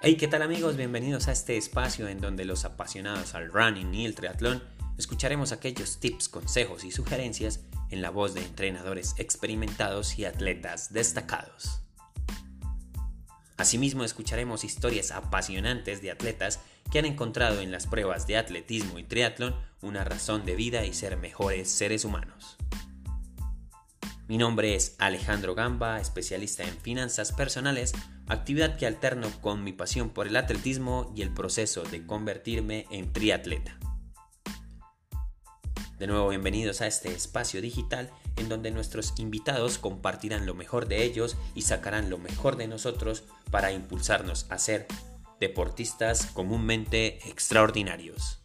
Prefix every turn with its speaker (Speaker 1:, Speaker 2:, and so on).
Speaker 1: Hey, ¿qué tal amigos? Bienvenidos a este espacio en donde los apasionados al running y el triatlón escucharemos aquellos tips, consejos y sugerencias en la voz de entrenadores experimentados y atletas destacados. Asimismo, escucharemos historias apasionantes de atletas que han encontrado en las pruebas de atletismo y triatlón una razón de vida y ser mejores seres humanos. Mi nombre es Alejandro Gamba, especialista en finanzas personales, actividad que alterno con mi pasión por el atletismo y el proceso de convertirme en triatleta. De nuevo, bienvenidos a este espacio digital en donde nuestros invitados compartirán lo mejor de ellos y sacarán lo mejor de nosotros para impulsarnos a ser deportistas comúnmente extraordinarios.